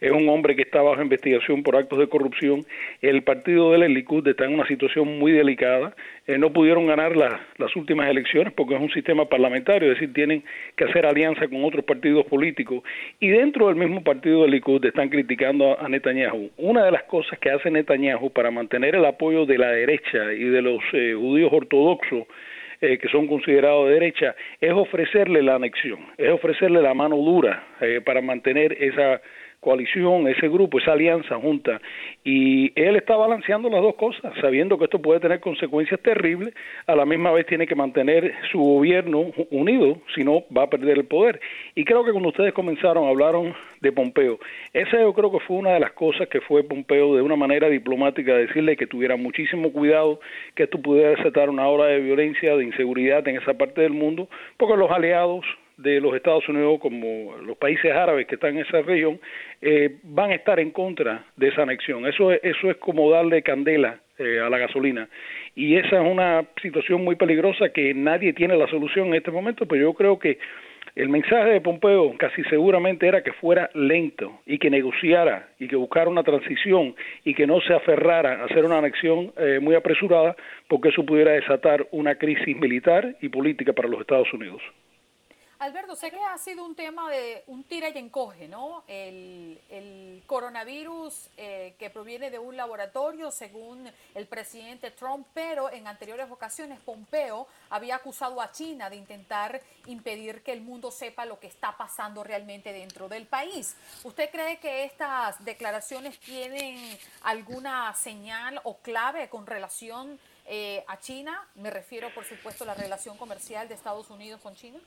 es un hombre que está bajo investigación por actos de corrupción. El partido del Likud está en una situación muy delicada. Eh, no pudieron ganar las últimas elecciones porque es un sistema parlamentario, es decir, tienen que hacer alianza con otros partidos políticos. Y dentro del mismo partido del Likud están criticando a, Netanyahu. Una de las cosas que hace Netanyahu para mantener el apoyo de la derecha y de los eh, judíos ortodoxos eh, que son considerados de derecha, es ofrecerle la anexión, es ofrecerle la mano dura para mantener esa coalición, ese grupo, esa alianza junta. Y él está balanceando las dos cosas, sabiendo que esto puede tener consecuencias terribles, a la misma vez tiene que mantener su gobierno unido, si no va a perder el poder. Y creo que cuando ustedes comenzaron, hablaron de Pompeo. Esa yo creo que fue una de las cosas que fue Pompeo de una manera diplomática, decirle que tuviera muchísimo cuidado, que esto pudiera desatar una hora de violencia, de inseguridad en esa parte del mundo, porque los aliados de los Estados Unidos como los países árabes que están en esa región eh, van a estar en contra de esa anexión. Eso es, eso es como darle candela eh, a la gasolina. Y esa es una situación muy peligrosa que nadie tiene la solución en este momento, pero yo creo que el mensaje de Pompeo casi seguramente era que fuera lento y que negociara y que buscara una transición y que no se aferrara a hacer una anexión eh, muy apresurada porque eso pudiera desatar una crisis militar y política para los Estados Unidos. Alberto, sé que ha sido un tema de un tira y encoge, ¿no? El, coronavirus eh, que proviene de un laboratorio, según el presidente Trump, pero en anteriores ocasiones Pompeo había acusado a China de intentar impedir que el mundo sepa lo que está pasando realmente dentro del país. ¿Usted cree que estas declaraciones tienen alguna señal o clave con relación eh, a China? Me refiero, por supuesto, a la relación comercial de Estados Unidos con China.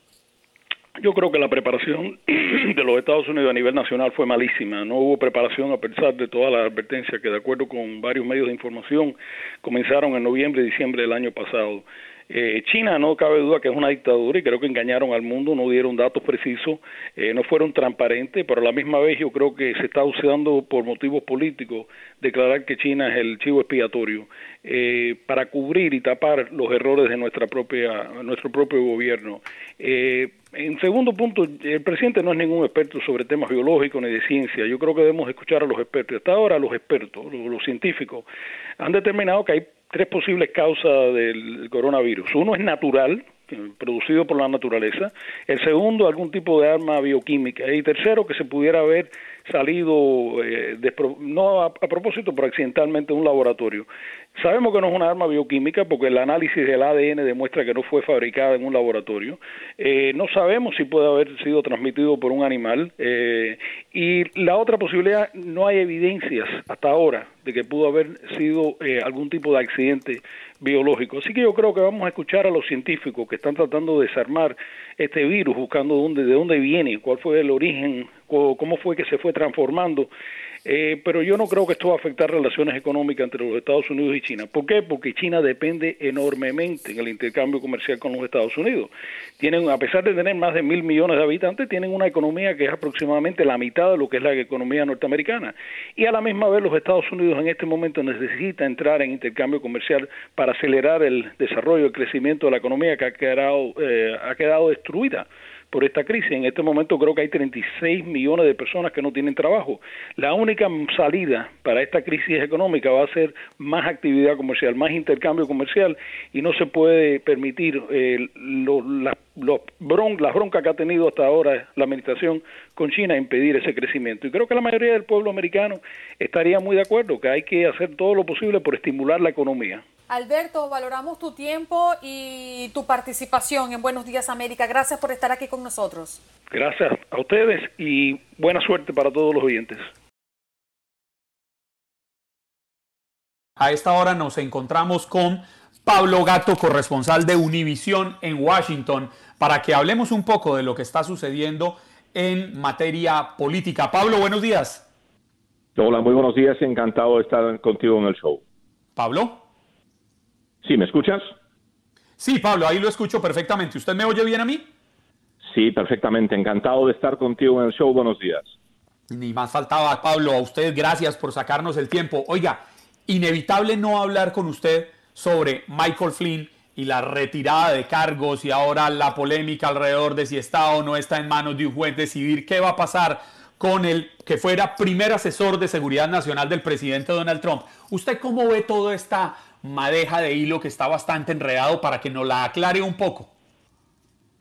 Yo creo que la preparación de los Estados Unidos a nivel nacional fue malísima. No hubo preparación a pesar de todas las advertencias que, de acuerdo con varios medios de información, comenzaron en noviembre y diciembre del año pasado. Eh, China no cabe duda que es una dictadura y creo que engañaron al mundo, no dieron datos precisos, eh, no fueron transparentes, pero a la misma vez yo creo que se está usando por motivos políticos declarar que China es el chivo expiatorio eh, para cubrir y tapar los errores de nuestra propia nuestro propio gobierno. en segundo punto, el presidente no es ningún experto sobre temas biológicos ni de ciencia. Yo creo que debemos escuchar a los expertos. Hasta ahora los expertos, los científicos, han determinado que hay tres posibles causas del coronavirus. Uno es natural, producido por la naturaleza. El segundo, algún tipo de arma bioquímica. Y tercero, que se pudiera haber salido, eh, no a, propósito, pero accidentalmente de un laboratorio. Sabemos que no es una arma bioquímica porque el análisis del ADN demuestra que no fue fabricada en un laboratorio. Eh, no sabemos si puede haber sido transmitido por un animal. Eh, y la otra posibilidad, no hay evidencias hasta ahora de que pudo haber sido eh, algún tipo de accidente biológico. Así que yo creo que vamos a escuchar a los científicos que están tratando de desarmar este virus, buscando dónde, de dónde viene, cuál fue el origen, cómo fue que se fue transformando eh, pero yo no creo que esto va a afectar relaciones económicas entre los Estados Unidos y China. ¿Por qué? Porque China depende enormemente en el intercambio comercial con los Estados Unidos. Tienen, a pesar de tener más de mil millones de habitantes, tienen una economía que es aproximadamente la mitad de lo que es la economía norteamericana. Y a la misma vez los Estados Unidos en este momento necesitan entrar en intercambio comercial para acelerar el desarrollo, el crecimiento de la economía que ha quedado, eh, ha quedado destruida por esta crisis. En este momento creo que hay 36 millones de personas que no tienen trabajo. La única salida para esta crisis económica va a ser más actividad comercial, más intercambio comercial y no se puede permitir eh, las broncas que ha tenido hasta ahora la administración con China impedir ese crecimiento. Y creo que la mayoría del pueblo americano estaría muy de acuerdo que hay que hacer todo lo posible por estimular la economía. Alberto, valoramos tu tiempo y tu participación en Buenos Días América. Gracias por estar aquí con nosotros. Gracias a ustedes y buena suerte para todos los oyentes. A esta hora nos encontramos con Pablo Gato, corresponsal de Univisión en Washington, para que hablemos un poco de lo que está sucediendo en materia política. Pablo, buenos días. Hola, muy buenos días. Encantado de estar contigo en el show. Pablo. Sí, ¿me escuchas? Sí, Pablo, ahí lo escucho perfectamente. ¿Usted me oye bien a mí? Sí, perfectamente. Encantado de estar contigo en el show. Buenos días. Ni más faltaba, Pablo. A usted, gracias por sacarnos el tiempo. Oiga, inevitable no hablar con usted sobre Michael Flynn y la retirada de cargos y ahora la polémica alrededor de si está o no está en manos de un juez decidir qué va a pasar con el que fuera primer asesor de seguridad nacional del presidente Donald Trump. ¿Usted cómo ve toda esta madeja de hilo que está bastante enredado para que nos la aclare un poco.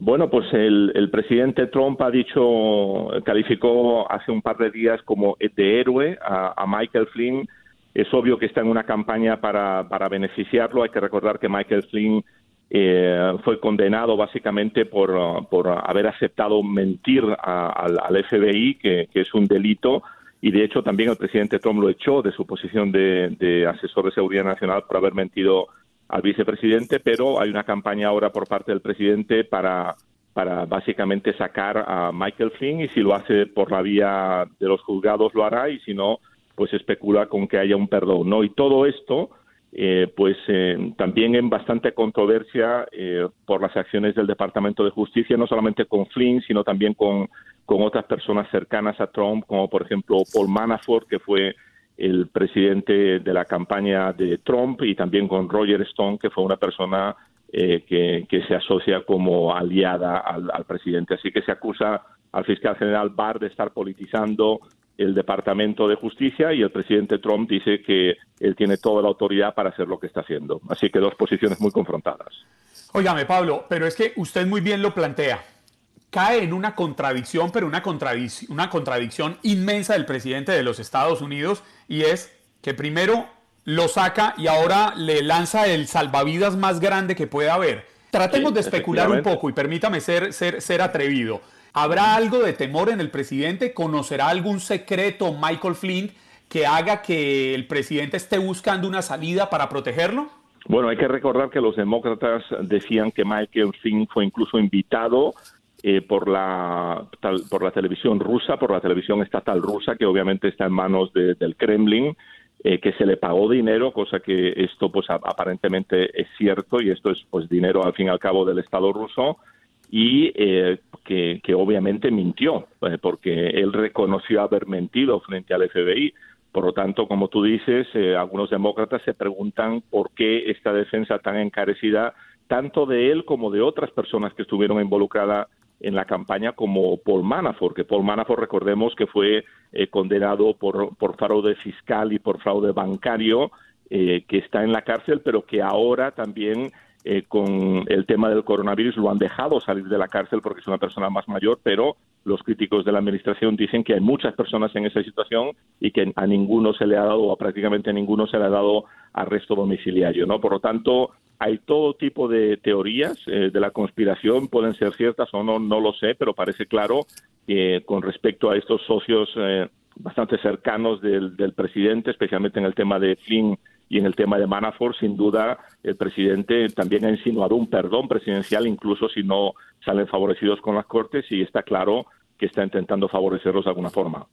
Bueno, pues el, presidente Trump ha dicho, calificó hace un par de días como de héroe a, Michael Flynn. Es obvio que está en una campaña para, para beneficiarlo. Hay que recordar que Michael Flynn eh, fue condenado básicamente por, por haber aceptado mentir al, FBI, que, es un delito y de hecho también el presidente Trump lo echó de su posición de, asesor de seguridad nacional por haber mentido al vicepresidente, pero hay una campaña ahora por parte del presidente para, para básicamente sacar a Michael Flynn y si lo hace por la vía de los juzgados lo hará y si no, pues especula con que haya un perdón, ¿no? Y todo esto, eh, pues eh, también en bastante controversia eh, por las acciones del Departamento de Justicia, no solamente con Flynn, sino también con con otras personas cercanas a Trump, como por ejemplo Paul Manafort, que fue el presidente de la campaña de Trump, y también con Roger Stone, que fue una persona eh, que, se asocia como aliada al, presidente. Así que se acusa al fiscal general Barr de estar politizando el Departamento de Justicia y el presidente Trump dice que él tiene toda la autoridad para hacer lo que está haciendo. Así que dos posiciones muy confrontadas. Óigame, Pablo, pero es que usted muy bien lo plantea cae en una contradicción, pero una, contradicción, una contradicción inmensa del presidente de los Estados Unidos, y es que primero lo saca y ahora le lanza el salvavidas más grande que pueda haber. Tratemos de especular un poco y permítame ser, ser, ser atrevido. ¿Habrá algo de temor en el presidente? ¿Conocerá algún secreto Michael Flint que haga que el presidente esté buscando una salida para protegerlo? Bueno, hay que recordar que los demócratas decían que Michael Flynn fue incluso invitado eh, por, la, por la televisión rusa, por la televisión estatal rusa, que obviamente está en manos del Kremlin, eh, que se le pagó dinero, cosa que esto pues aparentemente es cierto y esto es pues dinero al fin y al cabo del Estado ruso y eh, que, obviamente mintió, porque él reconoció haber mentido frente al FBI. Por lo tanto, como tú dices, algunos demócratas se preguntan por qué esta defensa tan encarecida, tanto de él como de otras personas que estuvieron involucradas en la campaña como Paul Manafort, que Paul Manafort recordemos que fue eh, condenado por, por fraude fiscal y por fraude bancario, eh, que está en la cárcel, pero que ahora también eh, con el tema del coronavirus lo han dejado salir de la cárcel porque es una persona más mayor, pero los críticos de la administración dicen que hay muchas personas en esa situación y que a ninguno se le ha dado, o prácticamente a ninguno se le ha dado arresto domiciliario, ¿no? Por lo tanto, hay todo tipo de teorías eh, de la conspiración, pueden ser ciertas o no, no lo sé, pero parece claro que con respecto a estos socios eh, bastante cercanos del, del, presidente, especialmente en el tema de Flynn y en el tema de Manafort, sin duda el presidente también ha insinuado un perdón presidencial, incluso si no salen favorecidos con las Cortes, y está claro que está intentando favorecerlos de alguna forma.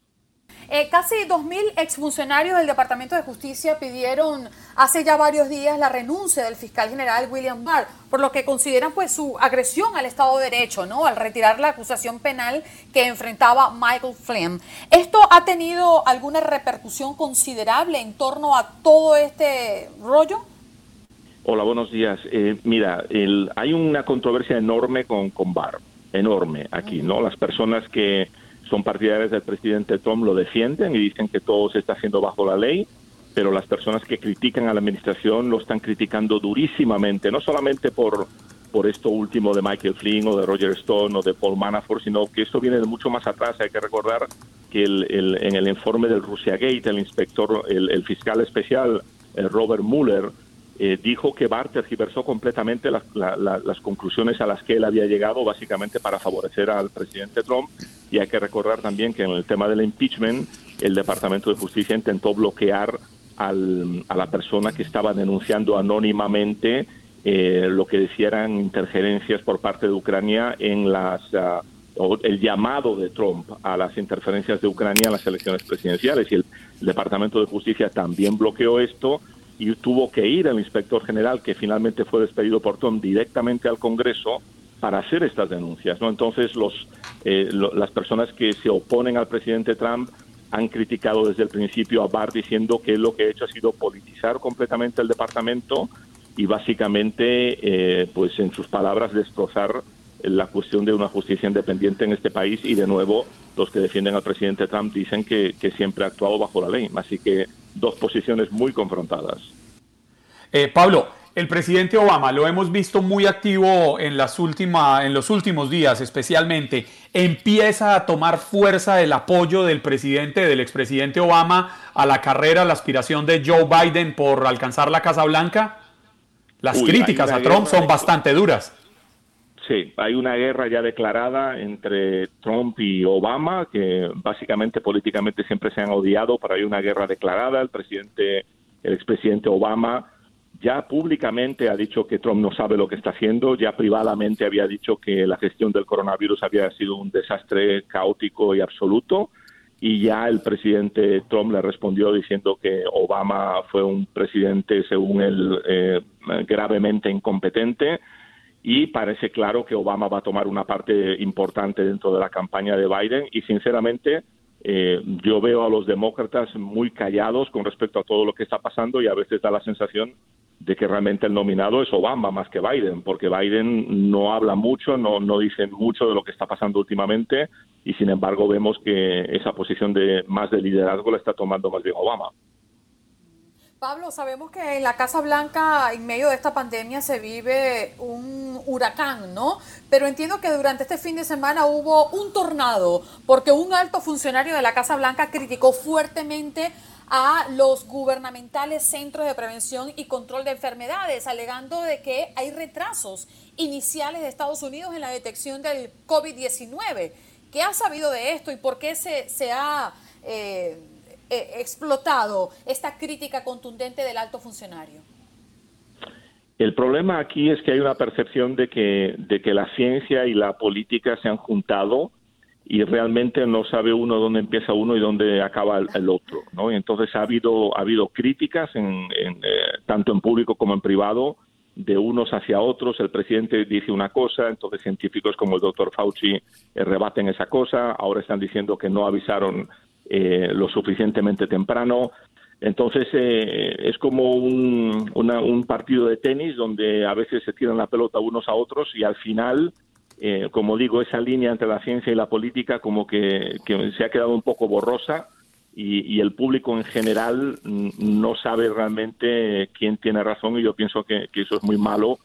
Eh, casi 2.000 exfuncionarios del Departamento de Justicia pidieron hace ya varios días la renuncia del fiscal general William Barr, por lo que consideran pues su agresión al Estado de Derecho, ¿no? Al retirar la acusación penal que enfrentaba Michael Flynn. ¿Esto ha tenido alguna repercusión considerable en torno a todo este rollo? Hola, buenos días. Eh, mira, hay una controversia enorme con, con Barr. enorme aquí, ¿no? Las personas que son partidarias del presidente Trump lo defienden y dicen que todo se está haciendo bajo la ley, pero las personas que critican a la administración lo están criticando durísimamente, no solamente por, por esto último de Michael Flynn o de Roger Stone o de Paul Manafort, sino que esto viene de mucho más atrás. Hay que recordar que el, en el informe del Russia Gate, el inspector, el, fiscal especial Robert Mueller, eh, dijo que Barr tergiversó completamente las, las conclusiones a las que él había llegado, básicamente para favorecer al presidente Trump. Y hay que recordar también que en el tema del impeachment, el Departamento de Justicia intentó bloquear al, a la persona que estaba denunciando anónimamente eh, lo que decían interferencias por parte de Ucrania en las ah, el llamado de Trump a las interferencias de Ucrania en las elecciones presidenciales y el Departamento de Justicia también bloqueó esto y tuvo que ir el inspector general que finalmente fue despedido por Trump directamente al Congreso para hacer estas denuncias, ¿no? Entonces los eh, las personas que se oponen al presidente Trump han criticado desde el principio a Barr diciendo que lo que ha hecho ha sido politizar completamente el departamento y básicamente, eh, pues en sus palabras, destrozar la cuestión de una justicia independiente en este país y de nuevo los que defienden al presidente Trump dicen que, siempre ha actuado bajo la ley. Así que dos posiciones muy confrontadas. Eh, Pablo, el presidente Obama lo hemos visto muy activo en, las última, en los últimos días, especialmente. Empieza a tomar fuerza el apoyo del presidente, del expresidente Obama, a la carrera, a la aspiración de Joe Biden por alcanzar la Casa Blanca. Las críticas a Trump son bastante duras. Sí, hay una guerra ya declarada entre Trump y Obama, que básicamente políticamente siempre se han odiado, pero hay una guerra declarada. El presidente, el expresidente Obama ya públicamente ha dicho que Trump no sabe lo que está haciendo, ya privadamente había dicho que la gestión del coronavirus había sido un desastre caótico y absoluto, y ya el presidente Trump le respondió diciendo que Obama fue un presidente, según él, eh, gravemente incompetente, y parece claro que Obama va a tomar una parte importante dentro de la campaña de Biden, y sinceramente, eh, yo veo a los demócratas muy callados con respecto a todo lo que está pasando y a veces da la sensación de que realmente el nominado es Obama más que Biden, porque Biden no habla mucho, no, no dice mucho de lo que está pasando últimamente y sin embargo vemos que esa posición de más de liderazgo la está tomando más bien Obama. Pablo, sabemos que en la Casa Blanca, en medio de esta pandemia, se vive un huracán, ¿no? Pero entiendo que durante este fin de semana hubo un tornado, porque un alto funcionario de la Casa Blanca criticó fuertemente a los gubernamentales centros de prevención y control de enfermedades, alegando de que hay retrasos iniciales de Estados Unidos en la detección del COVID-19. ¿Qué ha sabido de esto y por qué se, se ha eh, eh, explotado esta crítica contundente del alto funcionario? El problema aquí es que hay una percepción de que, de que la ciencia y la política se han juntado y realmente no sabe uno dónde empieza uno y dónde acaba el, otro, ¿no? Y entonces ha habido ha habido críticas eh, tanto en público como en privado de unos hacia otros. El presidente dice una cosa, entonces científicos como el doctor Fauci eh, rebaten esa cosa. Ahora están diciendo que no avisaron eh, lo suficientemente temprano. Entonces es como un, un partido de tenis donde a veces se tiran la pelota unos a otros y al final eh, como digo, esa línea entre la ciencia y la política como que, se ha quedado un poco borrosa y, el público en general no sabe realmente quién tiene razón y yo pienso que, eso es muy malo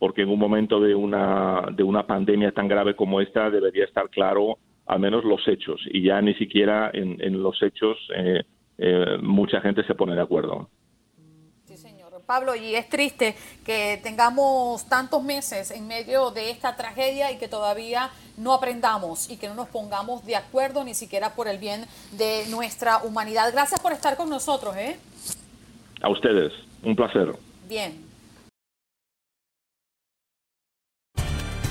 porque en un momento de una, de una pandemia tan grave como esta debería estar claro al menos los hechos y ya ni siquiera en, los hechos eh, eh, mucha gente se pone de acuerdo. Pablo, y es triste que tengamos tantos meses en medio de esta tragedia y que todavía no aprendamos y que no nos pongamos de acuerdo ni siquiera por el bien de nuestra humanidad. Gracias por estar con nosotros. ¿eh? A ustedes, un placer. Bien.